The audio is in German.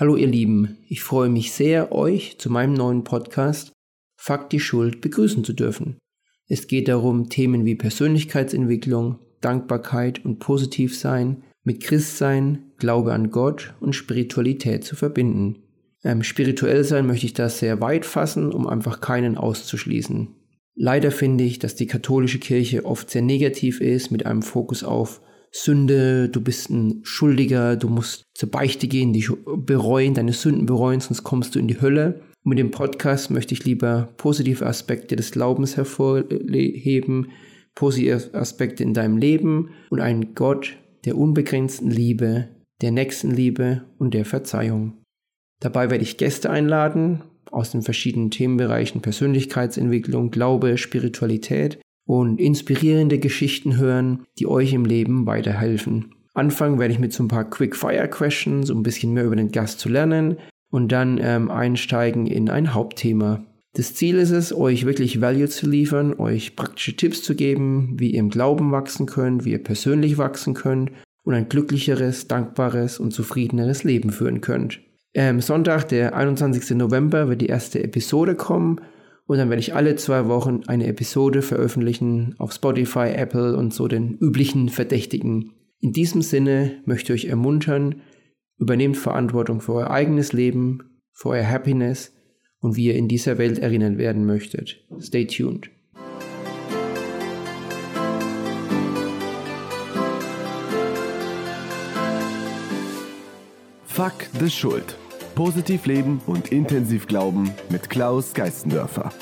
Hallo ihr Lieben, ich freue mich sehr, euch zu meinem neuen Podcast Fakt die Schuld begrüßen zu dürfen. Es geht darum, Themen wie Persönlichkeitsentwicklung, Dankbarkeit und Positivsein mit Christsein, Glaube an Gott und Spiritualität zu verbinden. Ähm, spirituell sein möchte ich das sehr weit fassen, um einfach keinen auszuschließen. Leider finde ich, dass die katholische Kirche oft sehr negativ ist mit einem Fokus auf Sünde, du bist ein Schuldiger, du musst zur Beichte gehen, dich bereuen, deine Sünden bereuen, sonst kommst du in die Hölle. Und mit dem Podcast möchte ich lieber positive Aspekte des Glaubens hervorheben, positive Aspekte in deinem Leben und einen Gott der unbegrenzten Liebe, der Nächstenliebe und der Verzeihung. Dabei werde ich Gäste einladen aus den verschiedenen Themenbereichen Persönlichkeitsentwicklung, Glaube, Spiritualität und inspirierende Geschichten hören, die euch im Leben weiterhelfen. Anfangen werde ich mit so ein paar Quick-Fire-Questions, um ein bisschen mehr über den Gast zu lernen und dann ähm, einsteigen in ein Hauptthema. Das Ziel ist es, euch wirklich Value zu liefern, euch praktische Tipps zu geben, wie ihr im Glauben wachsen könnt, wie ihr persönlich wachsen könnt und ein glücklicheres, dankbares und zufriedeneres Leben führen könnt. Ähm, Sonntag, der 21. November, wird die erste Episode kommen und dann werde ich alle zwei Wochen eine Episode veröffentlichen auf Spotify, Apple und so den üblichen Verdächtigen. In diesem Sinne möchte ich euch ermuntern, übernehmt Verantwortung für euer eigenes Leben, für euer Happiness und wie ihr in dieser Welt erinnert werden möchtet. Stay tuned. Fuck the Schuld. Positiv leben und intensiv glauben mit Klaus Geistendörfer.